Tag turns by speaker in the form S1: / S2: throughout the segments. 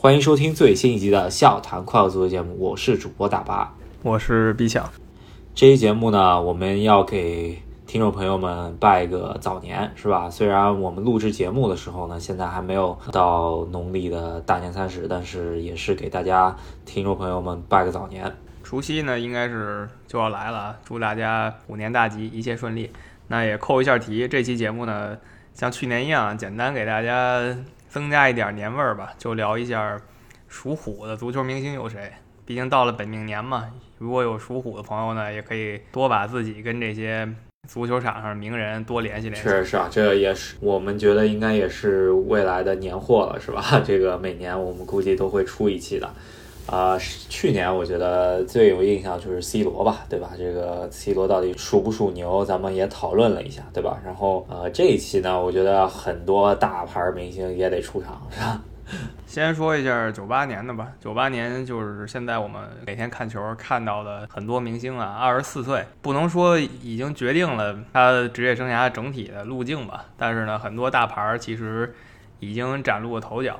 S1: 欢迎收听最新一集的《笑谈快乐足球》节目，我是主播大巴，
S2: 我是毕强。
S1: 这期节目呢，我们要给听众朋友们拜个早年，是吧？虽然我们录制节目的时候呢，现在还没有到农历的大年三十，但是也是给大家听众朋友们拜个早年。
S2: 除夕呢，应该是就要来了，祝大家虎年大吉，一切顺利。那也扣一下题，这期节目呢，像去年一样，简单给大家增加一点年味儿吧，就聊一下属虎的足球明星有谁。毕竟到了本命年嘛，如果有属虎的朋友呢，也可以多把自己跟这些足球场上名人多联系联系。
S1: 确实是啊，这也是我们觉得应该也是未来的年货了，是吧？这个每年我们估计都会出一期的。啊，去年我觉得最有印象就是 C 罗吧，对吧？这个 C 罗到底属不属牛，咱们也讨论了一下，对吧？然后呃，这一期呢，我觉得很多大牌明星也得出场，是吧？
S2: 先说一下九八年的吧，九八年就是现在我们每天看球看到的很多明星啊，二十四岁，不能说已经决定了他职业生涯整体的路径吧，但是呢，很多大牌其实已经崭露了头角。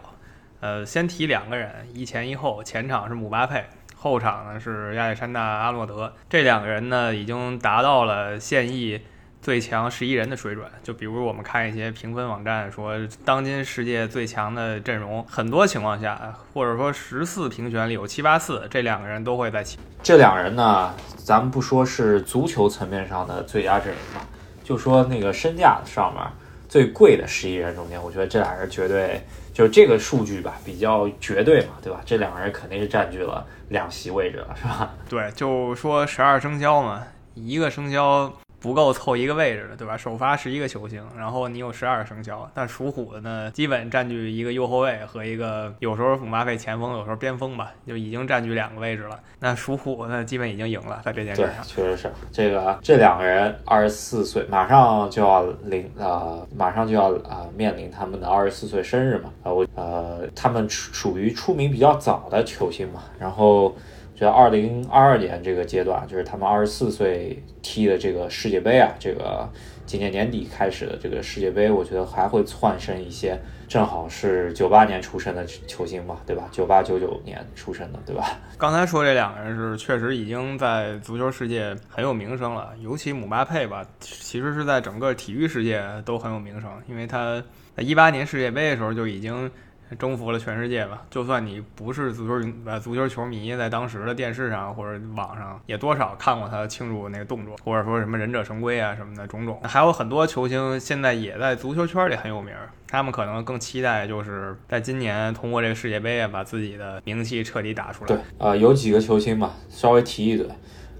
S2: 呃，先提两个人，一前一后，前场是姆巴佩，后场呢是亚历山大阿诺德。这两个人呢，已经达到了现役最强十一人的水准。就比如我们看一些评分网站说，当今世界最强的阵容，很多情况下，或者说十次评选里有七八次，这两个人都会在其。
S1: 这两人呢，咱们不说是足球层面上的最佳阵容吧，就说那个身价上面最贵的十一人中间，我觉得这俩人绝对。就这个数据吧，比较绝对嘛，对吧？这两个人肯定是占据了两席位置了，是吧？
S2: 对，就说十二生肖嘛，一个生肖。不够凑一个位置的，对吧？首发十一个球星，然后你有十二生肖，但属虎的呢，基本占据一个右后卫和一个有时候姆巴佩前锋，有时候边锋吧，就已经占据两个位置了。那属虎呢，基本已经赢了在这件事上。
S1: 确实是这个这两个人二十四岁，马上就要临呃，马上就要啊面临他们的二十四岁生日嘛。呃，我呃，他们属于出名比较早的球星嘛，然后。就二零二二年这个阶段，就是他们二十四岁踢的这个世界杯啊，这个今年年底开始的这个世界杯，我觉得还会窜升一些。正好是九八年出生的球星嘛，对吧？九八九九年出生的，对吧？
S2: 刚才说这两个人是确实已经在足球世界很有名声了，尤其姆巴佩吧，其实是在整个体育世界都很有名声，因为他在一八年世界杯的时候就已经。征服了全世界吧！就算你不是足球呃足球球迷，在当时的电视上或者网上，也多少看过他庆祝那个动作，或者说什么忍者神龟啊什么的种种。还有很多球星现在也在足球圈里很有名，他们可能更期待就是在今年通过这个世界杯啊，把自己的名气彻底打出来。
S1: 对，呃，有几个球星吧，稍微提一嘴，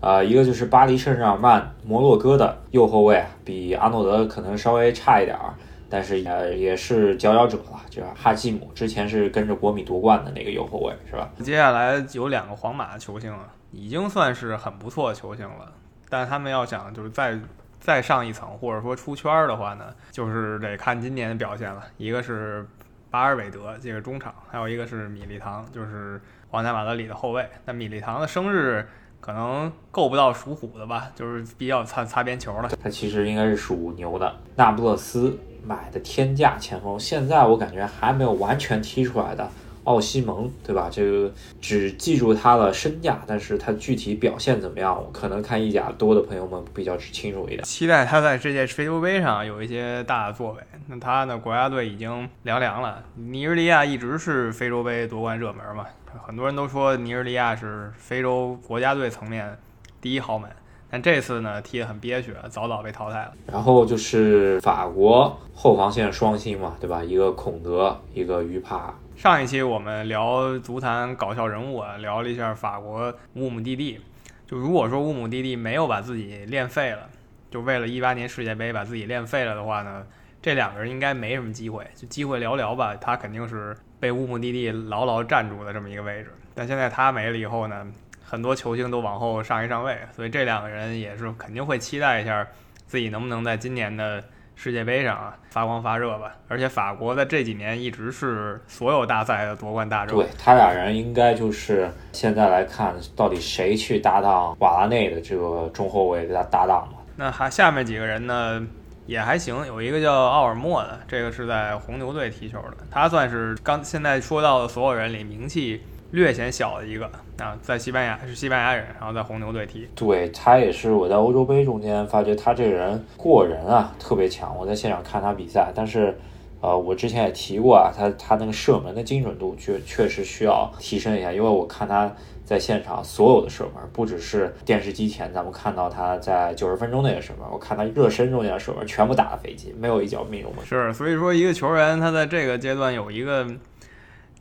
S1: 啊，一个就是巴黎圣日耳曼摩洛哥的右后卫，比阿诺德可能稍微差一点儿。但是也也是佼佼者了，就是哈基姆，之前是跟着国米夺冠的那个右后卫，是吧？
S2: 接下来有两个皇马球星了，已经算是很不错的球星了。但他们要想就是再再上一层，或者说出圈的话呢，就是得看今年的表现了。一个是巴尔韦德这个中场，还有一个是米利唐，就是皇家马德里的后卫。那米利唐的生日可能够不到属虎的吧，就是比较擦擦边球了。
S1: 他其实应该是属牛的，那不勒斯。买的天价前锋，现在我感觉还没有完全踢出来的奥西蒙，对吧？这个只记住他的身价，但是他具体表现怎么样，可能看意甲多的朋友们比较清楚一点。
S2: 期待他在这届非洲杯上有一些大的作为。那他呢？国家队已经凉凉了。尼日利亚一直是非洲杯夺冠热门嘛？很多人都说尼日利亚是非洲国家队层面第一豪门。但这次呢，踢得很憋屈，早早被淘汰了。
S1: 然后就是法国后防线双星嘛，对吧？一个孔德，一个于帕。
S2: 上一期我们聊足坛搞笑人物啊，聊了一下法国乌姆蒂蒂。就如果说乌姆蒂蒂没有把自己练废了，就为了一八年世界杯把自己练废了的话呢，这两个人应该没什么机会，就机会寥寥吧。他肯定是被乌姆蒂蒂牢牢站住的这么一个位置。但现在他没了以后呢？很多球星都往后上一上位，所以这两个人也是肯定会期待一下自己能不能在今年的世界杯上啊发光发热吧。而且法国在这几年一直是所有大赛的夺冠大热。
S1: 对他俩人应该就是现在来看，到底谁去搭档瓦拉内的这个中后卫给他搭档嘛？
S2: 那还下面几个人呢？也还行，有一个叫奥尔莫的，这个是在红牛队踢球的，他算是刚现在说到的所有人里名气略显小的一个啊，在西班牙是西班牙人，然后在红牛队踢。
S1: 对他也是我在欧洲杯中间发觉他这人过人啊特别强，我在现场看他比赛，但是。呃，我之前也提过啊，他他那个射门的精准度确确实需要提升一下，因为我看他在现场所有的射门，不只是电视机前咱们看到他在九十分钟那个射门，我看他热身中间的射门全部打了飞机，没有一脚命中过。
S2: 是，所以说一个球员他在这个阶段有一个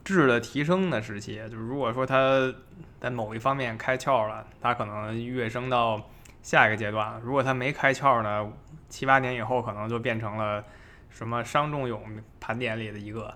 S2: 质的提升的时期，就是如果说他在某一方面开窍了，他可能跃升到下一个阶段；如果他没开窍呢，七八年以后可能就变成了。什么伤仲永盘点里的一个，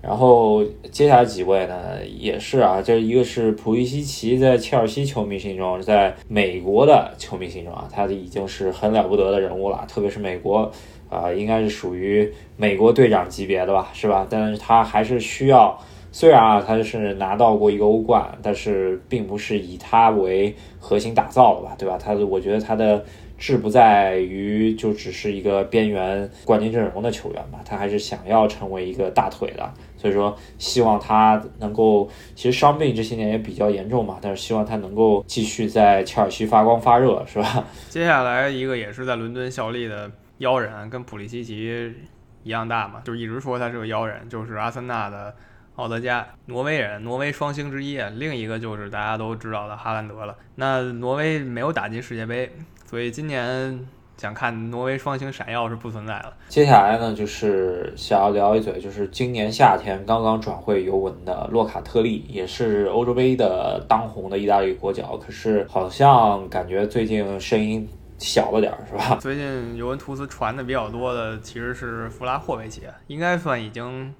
S1: 然后接下来几位呢，也是啊，这一个是普利西奇，在切尔西球迷心中，在美国的球迷心中啊，他已经是很了不得的人物了，特别是美国啊，应该是属于美国队长级别的吧，是吧？但是他还是需要，虽然啊，他是拿到过一个欧冠，但是并不是以他为核心打造的吧，对吧？他我觉得他的。志不在于就只是一个边缘冠军阵容的球员吧，他还是想要成为一个大腿的，所以说希望他能够，其实伤病这些年也比较严重嘛，但是希望他能够继续在切尔西发光发热，是吧？
S2: 接下来一个也是在伦敦效力的妖人，跟普利西奇一样大嘛，就一直说他是个妖人，就是阿森纳的。奥德加，挪威人，挪威双星之一。另一个就是大家都知道的哈兰德了。那挪威没有打进世界杯，所以今年想看挪威双星闪耀是不存在了。
S1: 接下来呢，就是想要聊一嘴，就是今年夏天刚刚转会尤文的洛卡特利，也是欧洲杯的当红的意大利国脚。可是好像感觉最近声音小了点儿，是吧？
S2: 最近尤文图斯传的比较多的其实是弗拉霍维奇，应该算已经。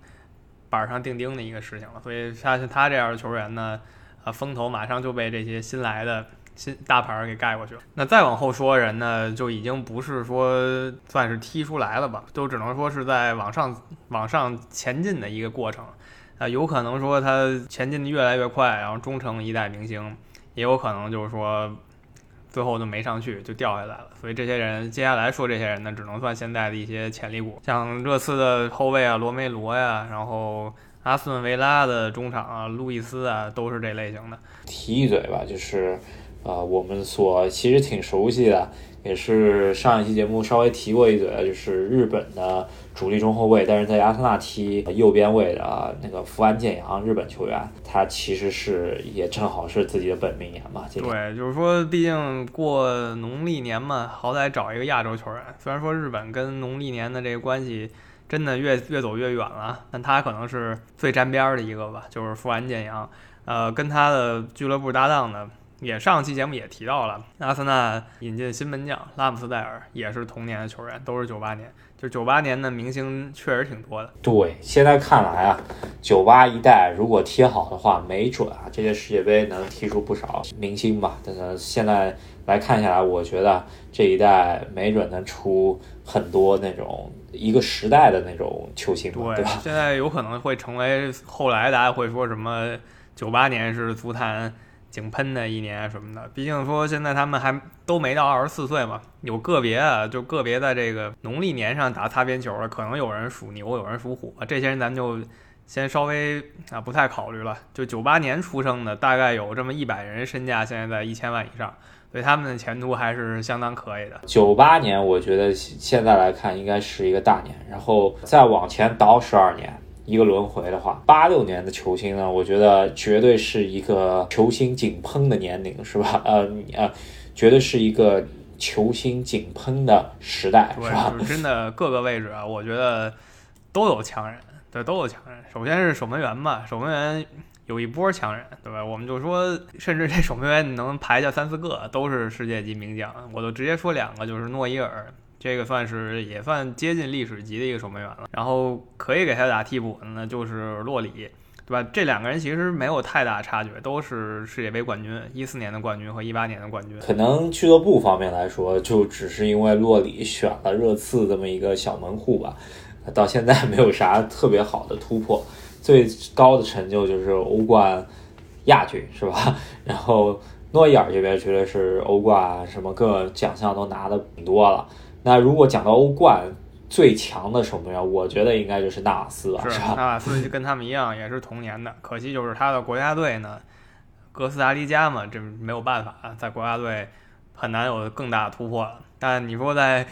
S2: 板上钉钉的一个事情了，所以像他这样的球员呢，呃，风头马上就被这些新来的新大牌给盖过去了。那再往后说人呢，就已经不是说算是踢出来了吧，都只能说是在往上往上前进的一个过程。啊，有可能说他前进的越来越快，然后终成一代明星，也有可能就是说。最后就没上去，就掉下来了。所以这些人，接下来说这些人呢，只能算现在的一些潜力股，像热刺的后卫啊，罗梅罗呀，然后阿斯顿维拉的中场啊，路易斯啊，都是这类型的。
S1: 提一嘴吧，就是，呃，我们所其实挺熟悉的。也是上一期节目稍微提过一嘴，就是日本的主力中后卫，但是在阿森纳踢右边位的那个福安健洋，日本球员，他其实是也正好是自己的本命年嘛。
S2: 对，就是说，毕竟过农历年嘛，好歹找一个亚洲球员。虽然说日本跟农历年的这个关系真的越越走越远了，但他可能是最沾边儿的一个吧，就是福安健洋。呃，跟他的俱乐部搭档呢。也上期节目也提到了，阿森纳引进新门将拉姆斯戴尔，也是同年的球员，都是九八年。就九八年的明星确实挺多的。
S1: 对，现在看来啊，九八一代如果踢好的话，没准啊，这届世界杯能踢出不少明星吧。但是现在来看下来，我觉得这一代没准能出很多那种一个时代的那种球星，对吧？
S2: 现在有可能会成为后来大家会说什么九八年是足坛。井喷的一年什么的，毕竟说现在他们还都没到二十四岁嘛，有个别啊，就个别在这个农历年上打擦边球的，可能有人属牛，有人属虎，这些人咱就先稍微啊不太考虑了。就九八年出生的，大概有这么一百人，身价现在在一千万以上，所以他们的前途还是相当可以的。
S1: 九八年，我觉得现在来看应该是一个大年，然后再往前倒十二年。一个轮回的话，八六年的球星呢，我觉得绝对是一个球星井喷的年龄，是吧？呃呃，绝对是一个球星井喷的时代，是吧？
S2: 真的各个位置啊，我觉得都有强人，对，都有强人。首先是守门员吧，守门员有一波强人，对吧？我们就说，甚至这守门员你能排下三四个，都是世界级名将。我就直接说两个，就是诺伊尔。这个算是也算接近历史级的一个守门员了，然后可以给他打替补的呢，就是洛里，对吧？这两个人其实没有太大差距，都是世界杯冠军，一四年的冠军和一八年的冠军。
S1: 可能俱乐部方面来说，就只是因为洛里选了热刺这么一个小门户吧，到现在没有啥特别好的突破，最高的成就就是欧冠亚军，是吧？然后诺伊尔这边绝对是欧冠什么各奖项都拿的挺多了。那如果讲到欧冠最强的守门员，我觉得应该就是纳瓦斯了，
S2: 是
S1: 吧？
S2: 纳瓦斯就跟他们一样，也是同年的，可惜就是他的国家队呢，哥斯达黎加嘛，这没有办法，在国家队很难有更大的突破了。但你说在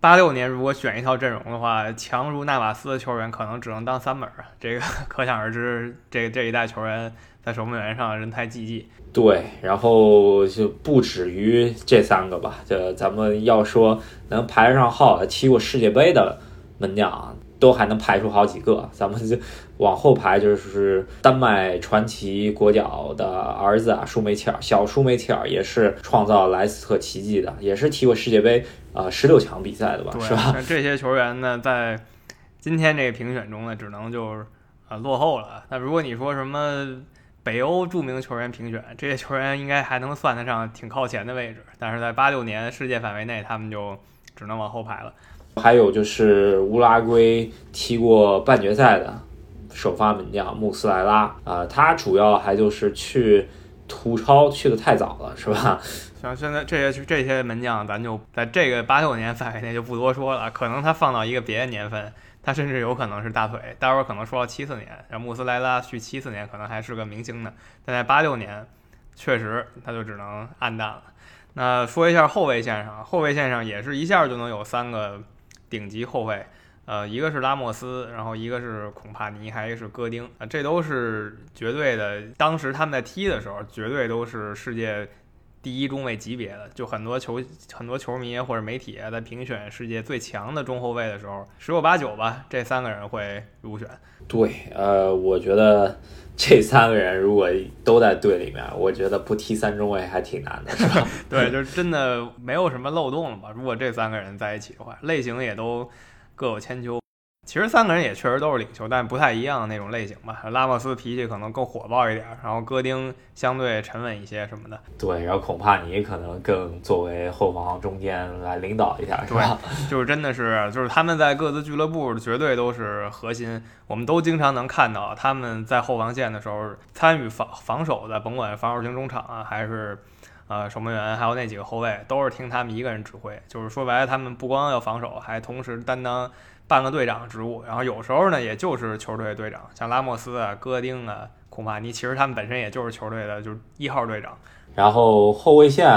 S2: 八六年如果选一套阵容的话，强如纳瓦斯的球员可能只能当三本啊，这个 可想而知，这这一代球员在守门员上人才济济。
S1: 对，然后就不止于这三个吧，这咱们要说能排上号的踢过世界杯的门将，都还能排出好几个，咱们就往后排，就是丹麦传奇国脚的儿子啊，舒梅切尔，小舒梅切尔也是创造莱斯特奇迹的，也是踢过世界杯啊十六强比赛的吧，是吧？
S2: 那这些球员呢，在今天这个评选中呢，只能就是呃落后了。那如果你说什么北欧著名球员评选，这些球员应该还能算得上挺靠前的位置，但是在八六年世界范围内，他们就只能往后排了。
S1: 还有就是乌拉圭踢过半决赛的首发门将穆斯莱拉啊、他主要还就是去图超去的太早了，是吧？
S2: 像现在这些这些门将，咱就在这个八六年范围内就不多说了。可能他放到一个别的年份，他甚至有可能是大腿。待会儿可能说到七四年，然后穆斯莱拉去七四年，可能还是个明星呢。但在八六年，确实他就只能暗淡了。那说一下后卫线上，后卫线上也是一下就能有三个顶级后卫，呃，一个是拉莫斯，然后一个是孔帕尼，还有一个是戈丁啊，这都是绝对的。当时他们在踢的时候，绝对都是世界第一中卫级别的。就很多球很多球迷或者媒体啊在评选世界最强的中后卫的时候，十有八九吧，这三个人会入选。
S1: 对，呃，我觉得这三个人如果都在队里面，我觉得不踢三中卫还挺难的，是吧？
S2: 对，就是真的没有什么漏洞了吧？如果这三个人在一起的话，类型也都各有千秋。其实三个人也确实都是领袖，但不太一样的那种类型吧。拉莫斯脾气可能更火爆一点，然后戈丁相对沉稳一些什么的。
S1: 对，然后孔帕尼可能更作为后防中间来领导一下，是吧？
S2: 就是真的是，就是他们在各自俱乐部绝对都是核心，我们都经常能看到他们在后防线的时候参与防防守的，甭管防守型中场啊，还是呃守门员，还有那几个后卫，都是听他们一个人指挥。就是说白了，他们不光要防守，还同时担当半个队长职务。然后有时候呢，也就是球队队长，像拉莫斯啊、戈丁啊、孔帕尼，其实他们本身也就是球队的就是一号队长。
S1: 然后后卫线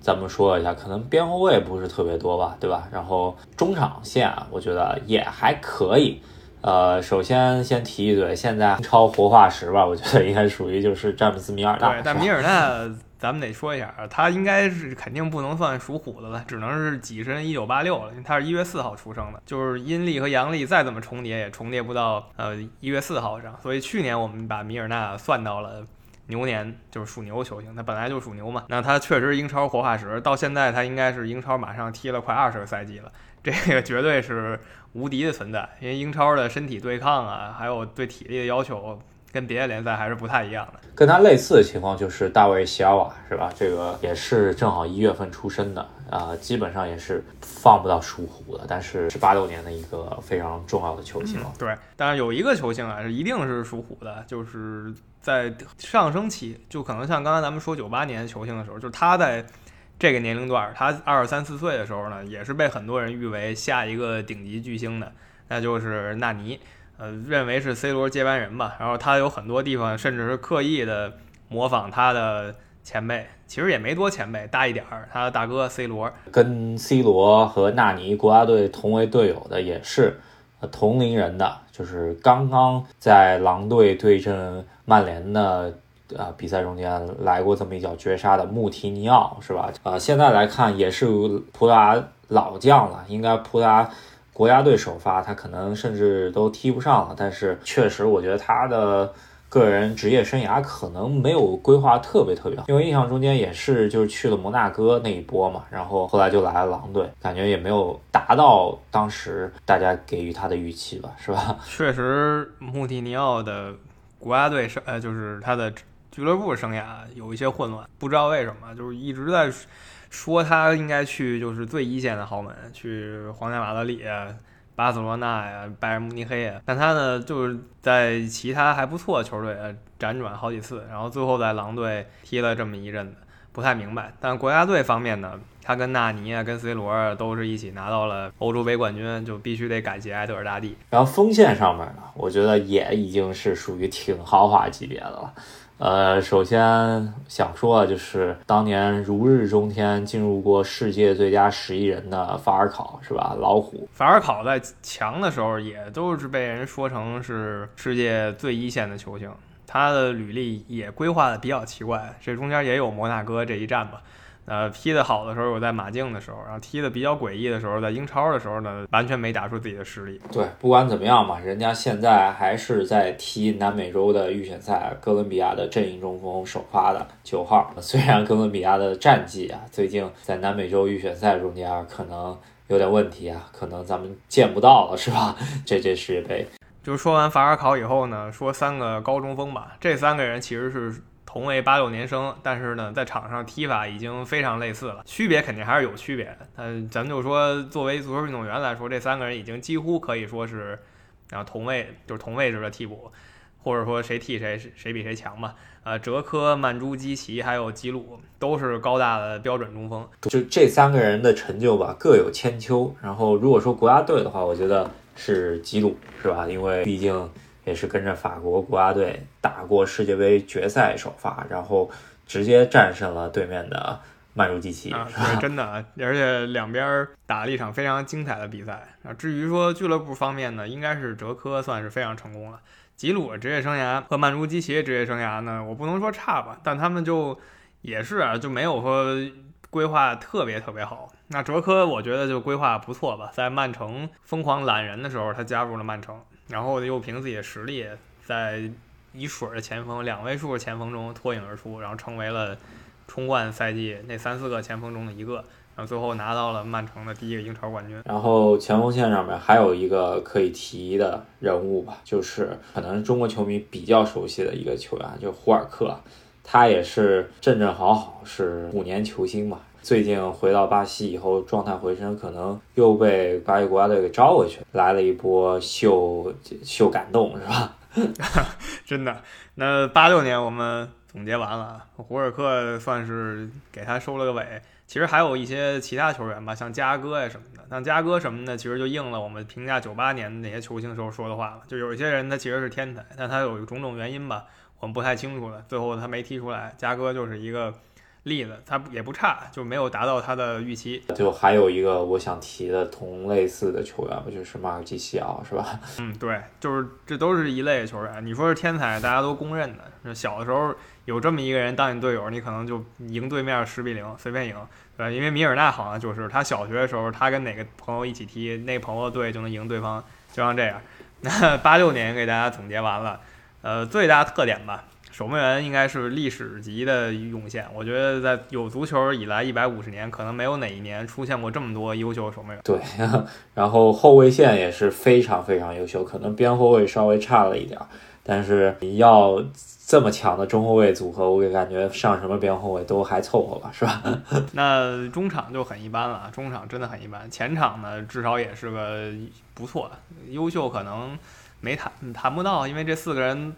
S1: 咱们说一下，可能边后卫不是特别多吧，对吧？然后中场线啊我觉得也还可以。呃，首先先提一嘴，现在英超活化石吧，我觉得应该属于就是詹姆斯米尔纳。
S2: 对，但米尔纳咱们得说一下啊，他应该是肯定不能算属虎的了，只能是跻身一九八六了，他是一月四号出生的，就是阴历和阳历再怎么重叠也重叠不到呃一月四号上，所以去年我们把米尔纳算到了。牛年就是属牛球星，他本来就属牛嘛。那他确实英超活化石，到现在他应该是英超马上踢了快二十个赛季了，这个绝对是无敌的存在。因为英超的身体对抗啊，还有对体力的要求，跟别的联赛还是不太一样的。
S1: 跟他类似的情况就是大卫席尔瓦，是吧？这个也是正好一月份出生的，啊、基本上也是放不到属虎的，但是是八六年的一个非常重要的球星了。
S2: 嗯对，但是有一个球星啊，是一定是属虎的，就是在上升期，就可能像刚才咱们说九八年球星的时候，就是他在这个年龄段儿，他二十三四岁的时候呢，也是被很多人誉为下一个顶级巨星的，那就是纳尼，呃，认为是 C 罗接班人吧。然后他有很多地方甚至是刻意的模仿他的前辈，其实也没多前辈，大一点儿，他的大哥 C 罗。
S1: 跟 C 罗和纳尼国家队同为队友的也是同龄人的，就是刚刚在狼队对阵曼联的呃比赛中间来过这么一脚绝杀的穆提尼奥，是吧？呃，现在来看也是葡萄牙老将了，应该葡萄牙国家队首发，他可能甚至都踢不上了，但是确实我觉得他的。个人职业生涯可能没有规划特别特别好，因为印象中间也是就是去了摩纳哥那一波嘛，然后后来就来了狼队，感觉也没有达到当时大家给予他的预期吧，是吧？
S2: 确实，穆蒂尼奥的国家队生呃，就是他的俱乐部生涯有一些混乱，不知道为什么，就是一直在说他应该去就是最一线的豪门，去皇家马德里、巴塞罗那呀、拜仁慕尼黑呀，但他呢就是在其他还不错的球队辗转好几次，然后最后在狼队踢了这么一阵子。不太明白。但国家队方面呢，他跟纳尼啊，跟 C 罗啊都是一起拿到了欧洲杯冠军，就必须得感谢埃德尔大帝。
S1: 然后锋线上面呢，我觉得也已经是属于挺豪华级别的了。呃，首先想说的就是当年如日中天进入过世界最佳十亿人的法尔考，是吧？老虎
S2: 法尔考在强的时候也都是被人说成是世界最一线的球星，他的履历也规划的比较奇怪，这中间也有摩纳哥这一战吧。呃，踢得好的时候我在马竞的时候，然后踢得比较诡异的时候，在英超的时候呢，完全没打出自己的实力。
S1: 对，不管怎么样嘛，人家现在还是在踢南美洲的预选赛，哥伦比亚的阵营中锋首发的九号。虽然哥伦比亚的战绩啊，最近在南美洲预选赛中间可能有点问题啊，可能咱们见不到了，是吧？这届世界杯。
S2: 就说完法尔考以后呢，说三个高中锋吧，这三个人其实是。同为八六年生，但是呢，在场上踢法已经非常类似了，区别肯定还是有区别的。但咱就说，作为足球运动员来说，这三个人已经几乎可以说是，然后同位就是同位置的替补，或者说谁替谁谁比谁强吧。呃，哲科、曼朱基奇还有吉鲁都是高大的标准中锋。
S1: 就这三个人的成就吧，各有千秋。然后如果说国家队的话，我觉得是吉鲁，是吧？因为毕竟。也是跟着法国国家队打过世界杯决赛首发，然后直接战胜了对面的曼朱基奇，
S2: 是 真的，而且两边打了一场非常精彩的比赛。啊，至于说俱乐部方面呢，应该是哲科算是非常成功了。吉鲁职业生涯和曼朱基奇职业生涯呢，我不能说差吧，但他们就也是啊，就没有说规划特别特别好。那哲科我觉得就规划不错吧，在曼城疯狂揽人的时候，他加入了曼城。然后又凭自己的实力，在一水的前锋、两位数的前锋中脱颖而出，然后成为了冲冠赛季那三四个前锋中的一个，然后最后拿到了曼城的第一个英超冠军。
S1: 然后前锋线上面还有一个可以提的人物吧，就是可能中国球迷比较熟悉的一个球员，就胡尔克，他也是正正好好，是五年球星嘛。最近回到巴西以后，状态回升，可能又被巴西国家队给招回去，来了一波秀秀感动，是吧？
S2: 真的。那八六年我们总结完了，胡尔克算是给他收了个尾。其实还有一些其他球员吧，像加哥呀什么的。像加哥什么的，其实就应了我们评价九八年那些球星时候说的话了。就有一些人他其实是天才，但他有种种原因吧，我们不太清楚了。最后他没踢出来。加哥就是一个。例子他也不差，就没有达到他的预期。
S1: 就还有一个我想提的同类似的球员不就是马尔基西奥，是吧？
S2: 嗯，对，就是这都是一类球员。你说是天才，大家都公认的。小的时候有这么一个人当你队友，你可能就赢对面十比零，随便赢。对，因为米尔纳好像就是他小学的时候，他跟哪个朋友一起踢，那朋友队就能赢对方，就像这样。那八六年给大家总结完了，呃，最大特点吧。守门员应该是历史级的涌现，我觉得在有足球以来一百五十年，可能没有哪一年出现过这么多优秀守门员。
S1: 对，然后后卫线也是非常非常优秀，可能边后卫稍微差了一点，但是你要这么强的中后卫组合，我感觉上什么边后卫都还凑合吧，是吧？
S2: 那中场就很一般了，中场真的很一般，前场呢至少也是个不错，优秀可能没谈谈不到，因为这四个人。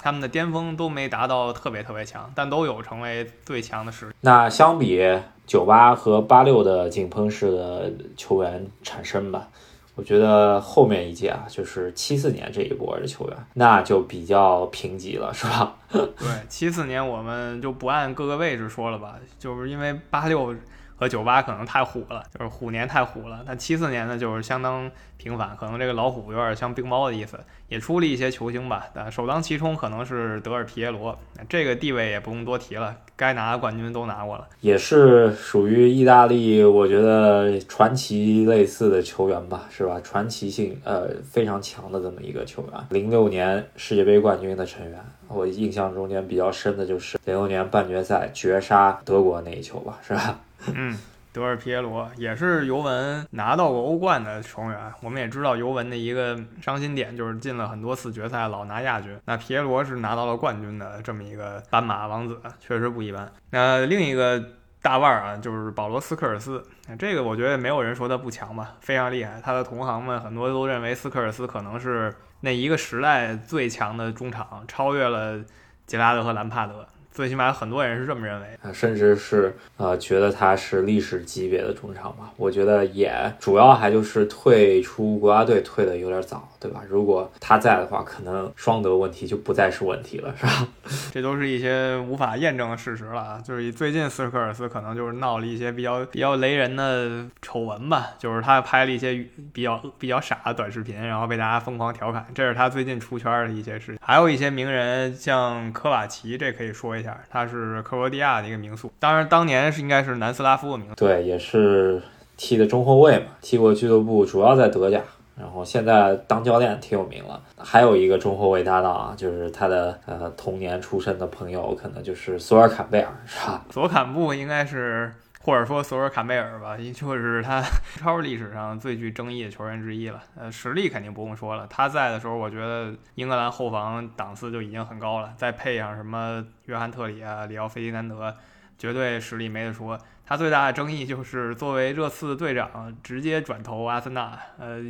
S2: 他们的巅峰都没达到特别特别强，但都有成为最强的实力。
S1: 那相比九八和八六的井喷式的球员产生吧，我觉得后面一届啊，就是七四年这一波的球员，那就比较贫瘠了，是吧？
S2: 对，七四年我们就不按各个位置说了吧，就是因为八六。和九八可能太虎了，就是虎年太虎了。但七四年呢，就是相当平凡，可能这个老虎有点像冰猫的意思，也出了一些球星吧。但首当其冲可能是德尔皮耶罗，这个地位也不用多提了，该拿的冠军都拿过了，
S1: 也是属于意大利，我觉得传奇类似的球员吧，是吧？传奇性呃非常强的这么一个球员。零六年世界杯冠军的成员，我印象中间比较深的就是零六年半决赛绝杀德国那一球吧，是吧？
S2: 嗯，德尔皮耶罗也是尤文拿到过欧冠的球员。我们也知道尤文的一个伤心点就是进了很多次决赛，老拿亚军。那皮耶罗是拿到了冠军的这么一个斑马王子，确实不一般。那另一个大腕儿啊，就是保罗斯科尔斯。这个我觉得没有人说他不强吧，非常厉害。他的同行们很多都认为斯科尔斯可能是那一个时代最强的中场，超越了杰拉德和兰帕德。最起码很多人是这么认为，
S1: 啊，甚至是呃觉得他是历史级别的中场吧。我觉得也主要还就是退出国家队退的有点早，对吧？如果他在的话，可能双德问题就不再是问题了，是吧？
S2: 这都是一些无法验证的事实了啊。就是最近斯科尔斯可能就是闹了一些比较比较雷人的丑闻吧，就是他拍了一些比较比较傻的短视频，然后被大家疯狂调侃，这是他最近出圈的一些事情。还有一些名人，像科瓦奇，这可以说一下，他是克罗地亚的一个名宿，当然当年是应该是南斯拉夫的名宿。
S1: 对，也是踢的中后卫嘛，踢过俱乐部，主要在德甲。然后现在当教练挺有名了，还有一个中后卫搭档啊，就是他的呃童年出身的朋友，可能就是索尔坎贝尔，是吧？
S2: 索坎布应该是，或者说索尔坎贝尔吧，就是他超历史上最具争议的球员之一了。呃，实力肯定不用说了，他在的时候，我觉得英格兰后防档次就已经很高了，再配上什么约翰特里啊、里奥费迪南德，绝对实力没得说。他最大的争议就是作为热刺的队长直接转投阿森纳，呃，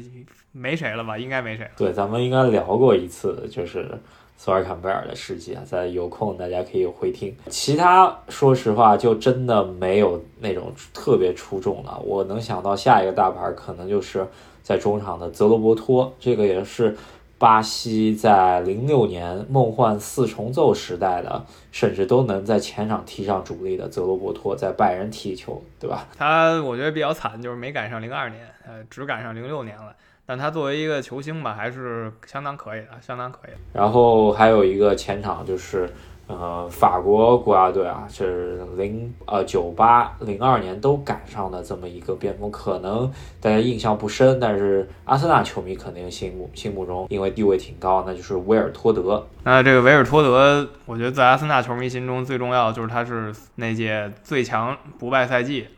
S2: 没谁了吧？应该没谁了。
S1: 对，咱们应该聊过一次，就是索尔坎贝尔的事迹啊，在有空大家可以回听。其他说实话，就真的没有那种特别出众的。我能想到下一个大牌，可能就是在中场的泽罗伯托，这个也是。巴西在零六年梦幻四重奏时代的，甚至都能在前场踢上主力的泽罗伯托，在拜仁踢球，对吧？
S2: 他我觉得比较惨，就是没赶上零二年，呃，只赶上零六年了。但他作为一个球星吧，还是相当可以的，相当可以。
S1: 然后还有一个前场就是。呃，法国国家队啊，是零呃九八零二年都赶上的这么一个巅峰，可能大家印象不深，但是阿森纳球迷肯定心目心目中，因为地位挺高，那就是维尔托德。
S2: 那这个维尔托德，我觉得在阿森纳球迷心中最重要的就是他是那届最强不败赛季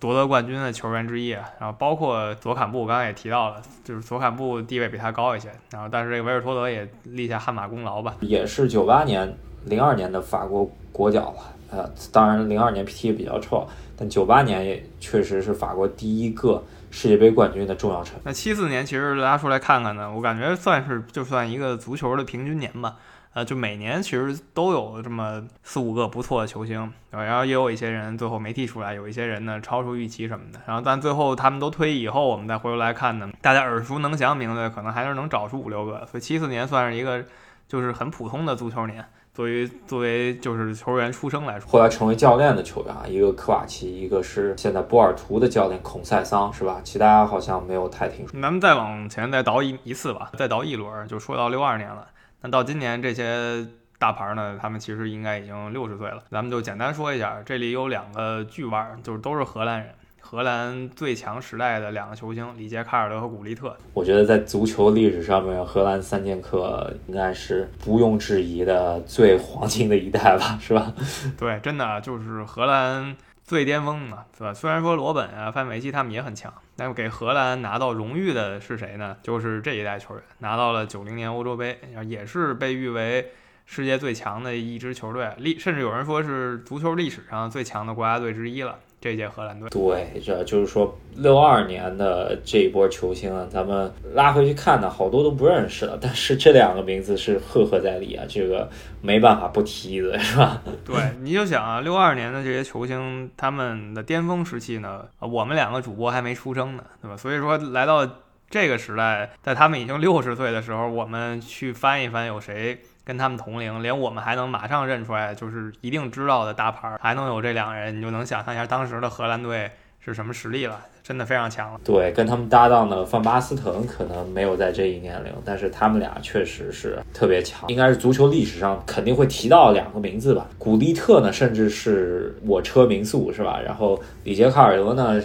S2: 夺得冠军的球员之一。然后包括佐坎布，刚刚也提到了，就是佐坎布地位比他高一些。然后但是这个维尔托德也立下汗马功劳吧，
S1: 也是九八年。零二年的法国国脚了，呃，当然零二年踢的比较臭，但九八年也确实是法国第一个世界杯冠军的重要成
S2: 那七四年其实拉出来看看呢，我感觉算是就算一个足球的平均年吧，呃，就每年其实都有这么四五个不错的球星，然后也有一些人最后没踢出来，有一些人呢超出预期什么的，然后但最后他们都退役以后，我们再回头来看呢，大家耳熟能详名字可能还是能找出五六个，所以七四年算是一个就是很普通的足球年。作为作为就是球员出生来说，
S1: 后来成为教练的球员啊，一个科瓦奇，一个是现在波尔图的教练孔塞桑，是吧？其他好像没有太听说。
S2: 咱们再往前再倒一一次吧，再倒一轮，就说到六二年了。那到今年这些大牌呢，他们其实应该已经六十岁了。咱们就简单说一下，这里有两个巨腕，就是都是荷兰人。荷兰最强时代的两个球星里杰卡尔德和古利特，
S1: 我觉得在足球历史上面，荷兰三剑客应该是不用质疑的最黄金的一代吧，是吧？
S2: 对，真的就是荷兰最巅峰嘛，对吧？虽然说罗本啊、范佩西他们也很强，但是给荷兰拿到荣誉的是谁呢？就是这一代球员拿到了九零年欧洲杯，也是被誉为世界最强的一支球队，历甚至有人说是足球历史上最强的国家队之一了。这届荷兰队，
S1: 对，这就是说六二年的这一波球星啊，咱们拉回去看呢，好多都不认识了，但是这两个名字是赫赫在里啊，这个没办法不提的是吧？
S2: 对，你就想啊，六二年的这些球星，他们的巅峰时期呢，我们两个主播还没出生呢，对吧？所以说来到这个时代，在他们已经六十岁的时候，我们去翻一翻有谁。跟他们同龄，连我们还能马上认出来，就是一定知道的大牌，还能有这两个人，你就能想象一下当时的荷兰队是什么实力了，真的非常强了。
S1: 对，跟他们搭档的范巴斯滕可能没有在这一年龄，但是他们俩确实是特别强，应该是足球历史上肯定会提到两个名字吧。古利特呢，甚至是我车民宿是吧？然后里杰卡尔德呢，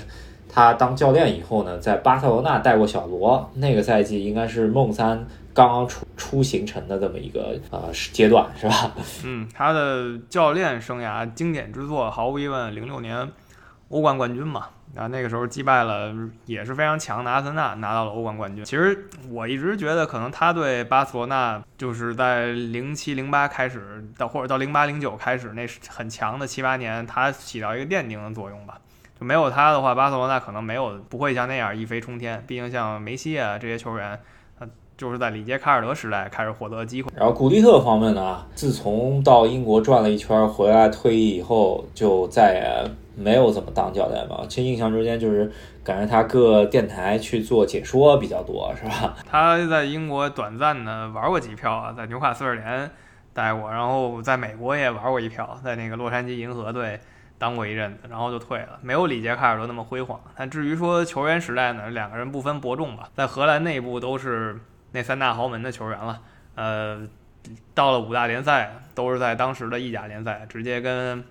S1: 他当教练以后呢，在巴塞罗那带过小罗，那个赛季应该是梦三。刚刚出出形成的这么一个呃阶段是吧？
S2: 嗯，他的教练生涯经典之作，毫无疑问，零六年欧冠冠军嘛，啊那个时候击败了也是非常强的阿森纳，拿到了欧冠冠军。其实我一直觉得，可能他对巴塞罗那就是在零七零八开始到或者到零八零九开始那是很强的七八年，他起到一个奠定的作用吧。就没有他的话，巴塞罗那可能没有不会像那样一飞冲天。毕竟像梅西啊这些球员。就是在里杰卡尔德时代开始获得机会。
S1: 然后古利特方面呢，自从到英国转了一圈回来退役以后，就再也没有怎么当教练吧。其实印象中间就是感觉他各电台去做解说比较多，是吧？
S2: 他在英国短暂的玩过几票啊，在纽卡斯尔联待过，然后在美国也玩过一票，在那个洛杉矶银河队。当过一阵子，然后就退了，没有里杰卡尔德那么辉煌。但至于说球员时代呢，两个人不分伯仲吧，在荷兰内部都是那三大豪门的球员了。呃，到了五大联赛，都是在当时的意甲联赛直接跟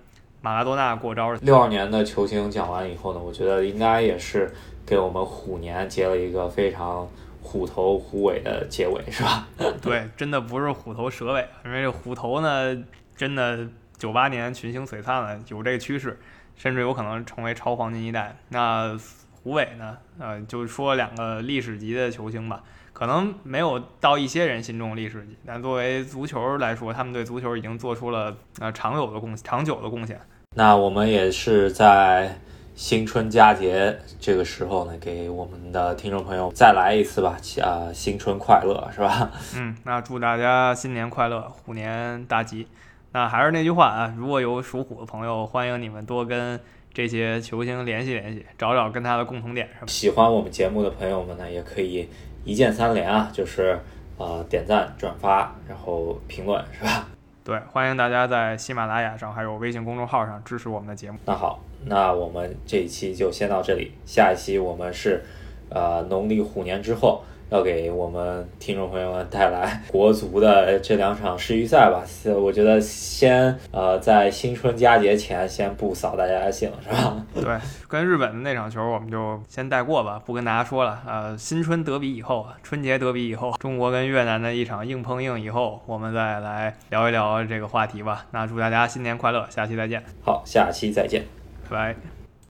S2: 马拉多纳过招。
S1: 六二年的球星讲完以后呢，我觉得应该也是给我们虎年结了一个非常虎头虎尾的结尾，是吧？
S2: 对，真的不是虎头蛇尾，因为这虎头呢，真的。九八年群星璀璨了，有这个趋势，甚至有可能成为超黄金一代。那虎尾呢？呃，就说两个历史级的球星吧，可能没有到一些人心中历史级，但作为足球来说，他们对足球已经做出了呃长有的贡长久的贡献。
S1: 那我们也是在新春佳节这个时候呢，给我们的听众朋友再来一次吧，啊，新春快乐，是吧？
S2: 嗯，那祝大家新年快乐，虎年大吉。那还是那句话啊，如果有属虎的朋友，欢迎你们多跟这些球星联系联系，找找跟他的共同点是吧？
S1: 喜欢我们节目的朋友们呢，也可以一键三连啊，就是呃点赞、转发，然后评论是吧？
S2: 对，欢迎大家在喜马拉雅上还有微信公众号上支持我们的节目。
S1: 那好，那我们这一期就先到这里，下一期我们是呃农历虎年之后。要给我们听众朋友们带来国足的这两场世预赛吧。我觉得先呃在新春佳节前先不扫大家的兴，是吧？
S2: 对，跟日本的那场球我们就先带过吧，不跟大家说了。呃，新春德比以后，春节德比以后，中国跟越南的一场硬碰硬以后，我们再来聊一聊这个话题吧。那祝大家新年快乐，下期再见。
S1: 好，下期再见，
S2: 拜拜。